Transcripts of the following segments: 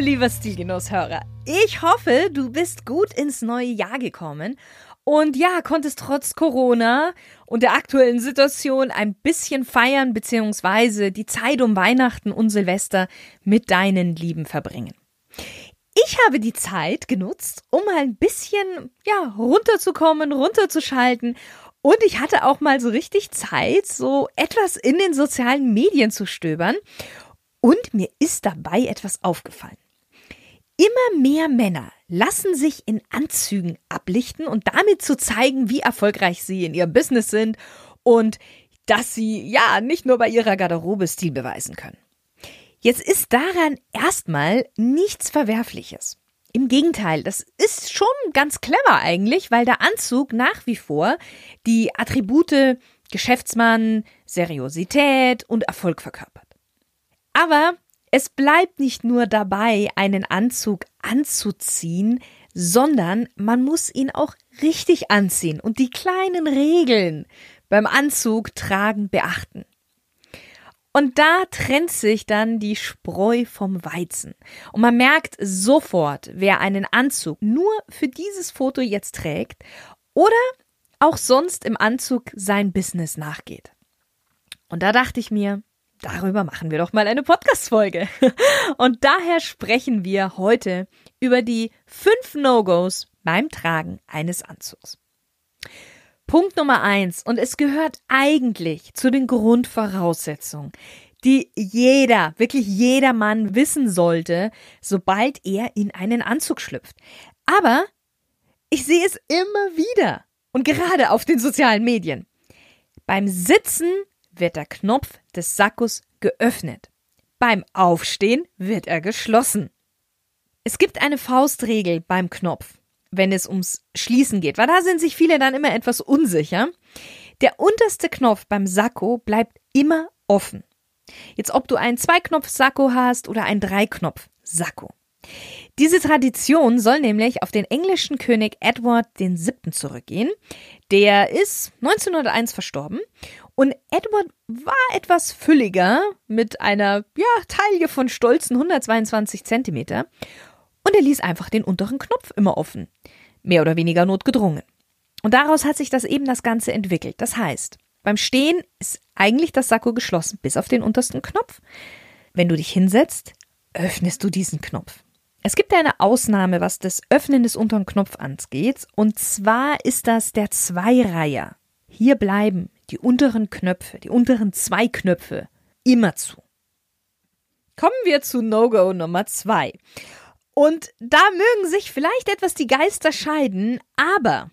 Lieber Stilgenusshörer. Ich hoffe, du bist gut ins neue Jahr gekommen und ja, konntest trotz Corona und der aktuellen Situation ein bisschen feiern bzw. die Zeit um Weihnachten und Silvester mit deinen Lieben verbringen. Ich habe die Zeit genutzt, um mal ein bisschen, ja, runterzukommen, runterzuschalten und ich hatte auch mal so richtig Zeit, so etwas in den sozialen Medien zu stöbern. Und mir ist dabei etwas aufgefallen. Mehr Männer lassen sich in Anzügen ablichten und damit zu zeigen, wie erfolgreich sie in ihrem Business sind und dass sie ja nicht nur bei ihrer Garderobe Stil beweisen können. Jetzt ist daran erstmal nichts Verwerfliches. Im Gegenteil, das ist schon ganz clever eigentlich, weil der Anzug nach wie vor die Attribute Geschäftsmann, Seriosität und Erfolg verkörpert. Aber es bleibt nicht nur dabei, einen Anzug anzuziehen, sondern man muss ihn auch richtig anziehen und die kleinen Regeln beim Anzug tragen beachten. Und da trennt sich dann die Spreu vom Weizen. Und man merkt sofort, wer einen Anzug nur für dieses Foto jetzt trägt oder auch sonst im Anzug sein Business nachgeht. Und da dachte ich mir, darüber machen wir doch mal eine Podcast-Folge. Und daher sprechen wir heute über die fünf No-Gos beim Tragen eines Anzugs. Punkt Nummer eins, und es gehört eigentlich zu den Grundvoraussetzungen, die jeder, wirklich jeder Mann wissen sollte, sobald er in einen Anzug schlüpft. Aber ich sehe es immer wieder und gerade auf den sozialen Medien. Beim Sitzen wird der Knopf des Sackos geöffnet. Beim Aufstehen wird er geschlossen. Es gibt eine Faustregel beim Knopf, wenn es ums Schließen geht, weil da sind sich viele dann immer etwas unsicher. Der unterste Knopf beim Sakko bleibt immer offen. Jetzt ob du einen Zweiknopf-Sakko hast oder einen Dreiknopf-Sakko. Diese Tradition soll nämlich auf den englischen König Edward VII. zurückgehen. Der ist 1901 verstorben und Edward war etwas fülliger mit einer ja, Taille von stolzen 122 Zentimeter und er ließ einfach den unteren Knopf immer offen. Mehr oder weniger notgedrungen. Und daraus hat sich das eben das Ganze entwickelt. Das heißt, beim Stehen ist eigentlich das Sakko geschlossen bis auf den untersten Knopf. Wenn du dich hinsetzt, öffnest du diesen Knopf. Es gibt eine Ausnahme, was das Öffnen des unteren Knopf angeht, und zwar ist das der Zweireiher. Hier bleiben die unteren Knöpfe, die unteren zwei Knöpfe immer zu. Kommen wir zu No-Go Nummer zwei. Und da mögen sich vielleicht etwas die Geister scheiden, aber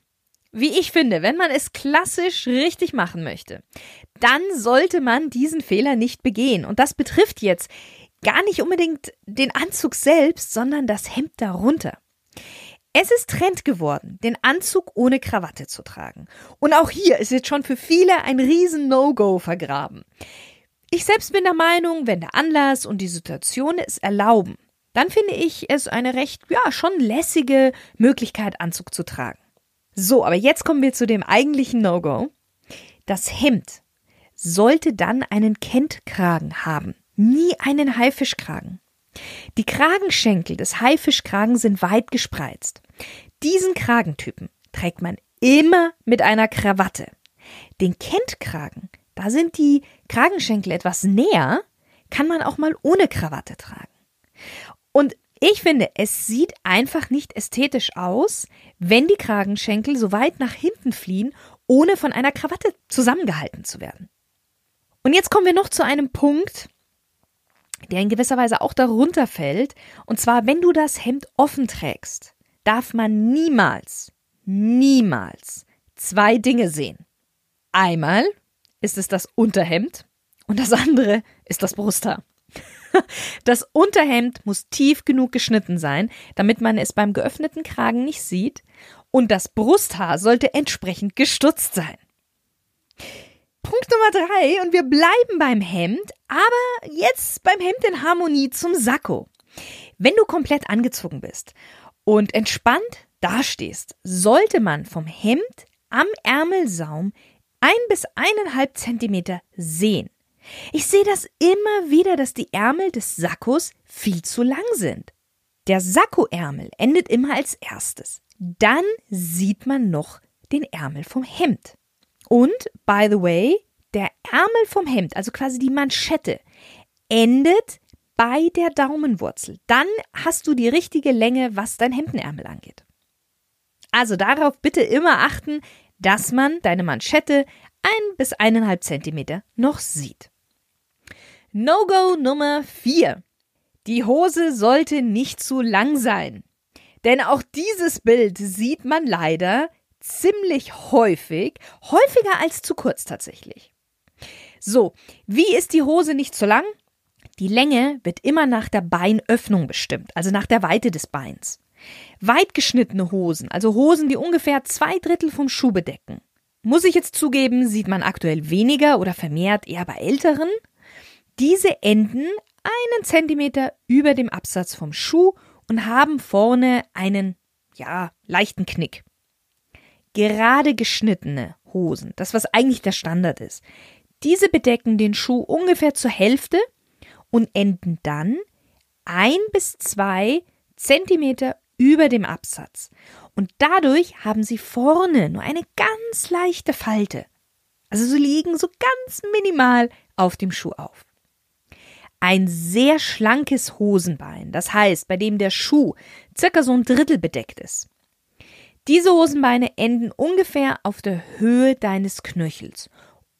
wie ich finde, wenn man es klassisch richtig machen möchte, dann sollte man diesen Fehler nicht begehen. Und das betrifft jetzt gar nicht unbedingt den Anzug selbst, sondern das Hemd darunter. Es ist Trend geworden, den Anzug ohne Krawatte zu tragen. Und auch hier ist jetzt schon für viele ein riesen No-Go vergraben. Ich selbst bin der Meinung, wenn der Anlass und die Situation es erlauben, dann finde ich es eine recht, ja, schon lässige Möglichkeit, Anzug zu tragen. So, aber jetzt kommen wir zu dem eigentlichen No-Go. Das Hemd sollte dann einen Kentkragen haben nie einen Haifischkragen. Die Kragenschenkel des Haifischkragen sind weit gespreizt. Diesen Kragentypen trägt man immer mit einer Krawatte. Den Kentkragen, da sind die Kragenschenkel etwas näher, kann man auch mal ohne Krawatte tragen. Und ich finde, es sieht einfach nicht ästhetisch aus, wenn die Kragenschenkel so weit nach hinten fliehen, ohne von einer Krawatte zusammengehalten zu werden. Und jetzt kommen wir noch zu einem Punkt, der in gewisser Weise auch darunter fällt. Und zwar, wenn du das Hemd offen trägst, darf man niemals, niemals zwei Dinge sehen. Einmal ist es das Unterhemd und das andere ist das Brusthaar. Das Unterhemd muss tief genug geschnitten sein, damit man es beim geöffneten Kragen nicht sieht. Und das Brusthaar sollte entsprechend gestutzt sein. Punkt Nummer drei, und wir bleiben beim Hemd, aber jetzt beim Hemd in Harmonie zum Sakko. Wenn du komplett angezogen bist und entspannt dastehst, sollte man vom Hemd am Ärmelsaum ein bis eineinhalb Zentimeter sehen. Ich sehe das immer wieder, dass die Ärmel des Sakkos viel zu lang sind. Der Sakkoärmel endet immer als erstes. Dann sieht man noch den Ärmel vom Hemd. Und, by the way, der Ärmel vom Hemd, also quasi die Manschette, endet bei der Daumenwurzel. Dann hast du die richtige Länge, was dein Hemdenärmel angeht. Also darauf bitte immer achten, dass man deine Manschette ein bis eineinhalb Zentimeter noch sieht. No-Go Nummer 4. Die Hose sollte nicht zu lang sein. Denn auch dieses Bild sieht man leider ziemlich häufig, häufiger als zu kurz tatsächlich. So, wie ist die Hose nicht zu lang? Die Länge wird immer nach der Beinöffnung bestimmt, also nach der Weite des Beins. Weit geschnittene Hosen, also Hosen, die ungefähr zwei Drittel vom Schuh bedecken. Muss ich jetzt zugeben, sieht man aktuell weniger oder vermehrt eher bei älteren, diese enden einen Zentimeter über dem Absatz vom Schuh und haben vorne einen, ja, leichten Knick. Gerade geschnittene Hosen, das was eigentlich der Standard ist, diese bedecken den Schuh ungefähr zur Hälfte und enden dann ein bis zwei Zentimeter über dem Absatz. Und dadurch haben sie vorne nur eine ganz leichte Falte. Also sie liegen so ganz minimal auf dem Schuh auf ein sehr schlankes Hosenbein, das heißt, bei dem der Schuh circa so ein Drittel bedeckt ist. Diese Hosenbeine enden ungefähr auf der Höhe deines Knöchels,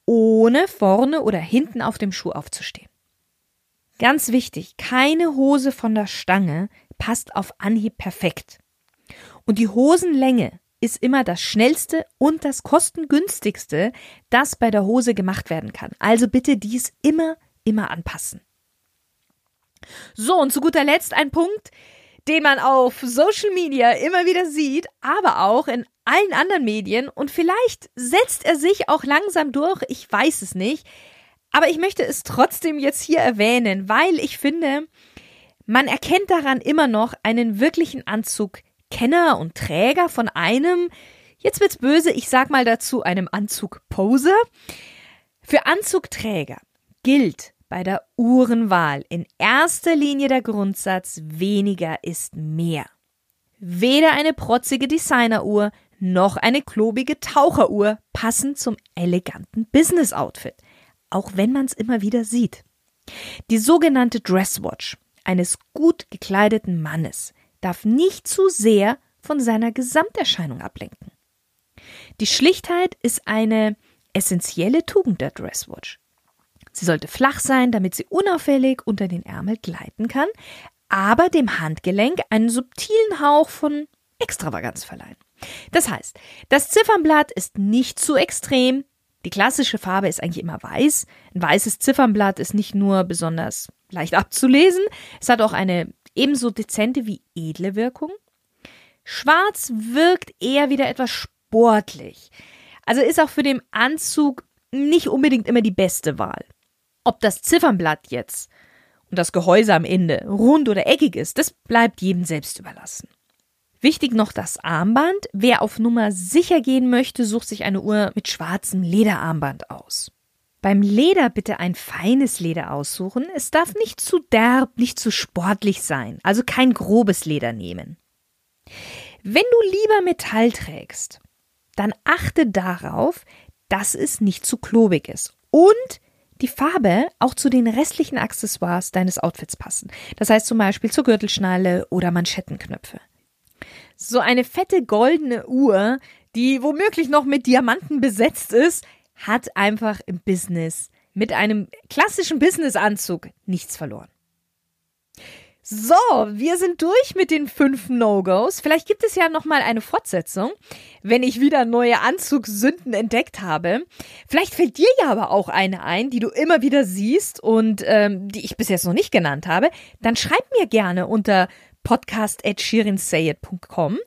ohne vorne oder hinten auf dem Schuh aufzustehen. Ganz wichtig, keine Hose von der Stange passt auf Anhieb perfekt. Und die Hosenlänge ist immer das schnellste und das kostengünstigste, das bei der Hose gemacht werden kann. Also bitte dies immer, immer anpassen. So, und zu guter Letzt ein Punkt, den man auf Social Media immer wieder sieht, aber auch in allen anderen Medien. Und vielleicht setzt er sich auch langsam durch, ich weiß es nicht, aber ich möchte es trotzdem jetzt hier erwähnen, weil ich finde, man erkennt daran immer noch einen wirklichen Anzugkenner und Träger von einem, jetzt wird's böse, ich sag mal dazu, einem Anzugposer. Für Anzugträger gilt bei der Uhrenwahl in erster Linie der Grundsatz weniger ist mehr. Weder eine protzige Designeruhr noch eine klobige Taucheruhr passen zum eleganten Business-Outfit, auch wenn man es immer wieder sieht. Die sogenannte Dresswatch eines gut gekleideten Mannes darf nicht zu sehr von seiner Gesamterscheinung ablenken. Die Schlichtheit ist eine essentielle Tugend der Dresswatch. Sie sollte flach sein, damit sie unauffällig unter den Ärmel gleiten kann, aber dem Handgelenk einen subtilen Hauch von Extravaganz verleihen. Das heißt, das Ziffernblatt ist nicht zu extrem. Die klassische Farbe ist eigentlich immer weiß. Ein weißes Ziffernblatt ist nicht nur besonders leicht abzulesen, es hat auch eine ebenso dezente wie edle Wirkung. Schwarz wirkt eher wieder etwas sportlich. Also ist auch für den Anzug nicht unbedingt immer die beste Wahl. Ob das Ziffernblatt jetzt und das Gehäuse am Ende rund oder eckig ist, das bleibt jedem selbst überlassen. Wichtig noch das Armband. Wer auf Nummer sicher gehen möchte, sucht sich eine Uhr mit schwarzem Lederarmband aus. Beim Leder bitte ein feines Leder aussuchen. Es darf nicht zu derb, nicht zu sportlich sein, also kein grobes Leder nehmen. Wenn du lieber Metall trägst, dann achte darauf, dass es nicht zu klobig ist und die Farbe auch zu den restlichen Accessoires deines Outfits passen. Das heißt zum Beispiel zur Gürtelschnalle oder Manschettenknöpfe. So eine fette goldene Uhr, die womöglich noch mit Diamanten besetzt ist, hat einfach im Business mit einem klassischen Businessanzug nichts verloren. So, wir sind durch mit den fünf No-Gos. Vielleicht gibt es ja noch mal eine Fortsetzung, wenn ich wieder neue Anzugssünden entdeckt habe. Vielleicht fällt dir ja aber auch eine ein, die du immer wieder siehst und ähm, die ich bis jetzt noch nicht genannt habe. Dann schreib mir gerne unter podcast@shirinsayed.com.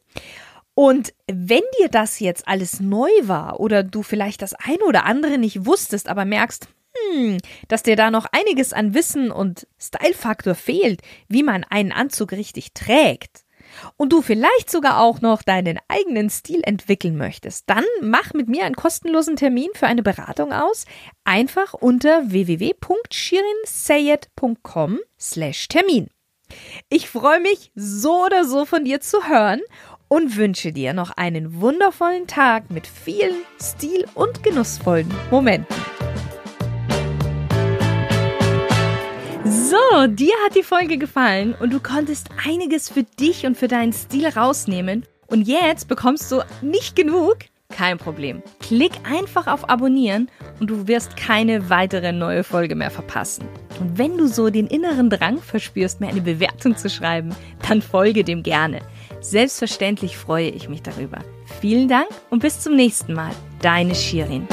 Und wenn dir das jetzt alles neu war oder du vielleicht das eine oder andere nicht wusstest, aber merkst, dass dir da noch einiges an Wissen und Style-Faktor fehlt, wie man einen Anzug richtig trägt, und du vielleicht sogar auch noch deinen eigenen Stil entwickeln möchtest, dann mach mit mir einen kostenlosen Termin für eine Beratung aus. Einfach unter www.shirinsayed.com slash Termin. Ich freue mich so oder so von dir zu hören und wünsche dir noch einen wundervollen Tag mit vielen stil- und genussvollen Momenten. So, dir hat die Folge gefallen und du konntest einiges für dich und für deinen Stil rausnehmen. Und jetzt bekommst du nicht genug? Kein Problem. Klick einfach auf Abonnieren und du wirst keine weitere neue Folge mehr verpassen. Und wenn du so den inneren Drang verspürst, mir eine Bewertung zu schreiben, dann folge dem gerne. Selbstverständlich freue ich mich darüber. Vielen Dank und bis zum nächsten Mal. Deine Shirin.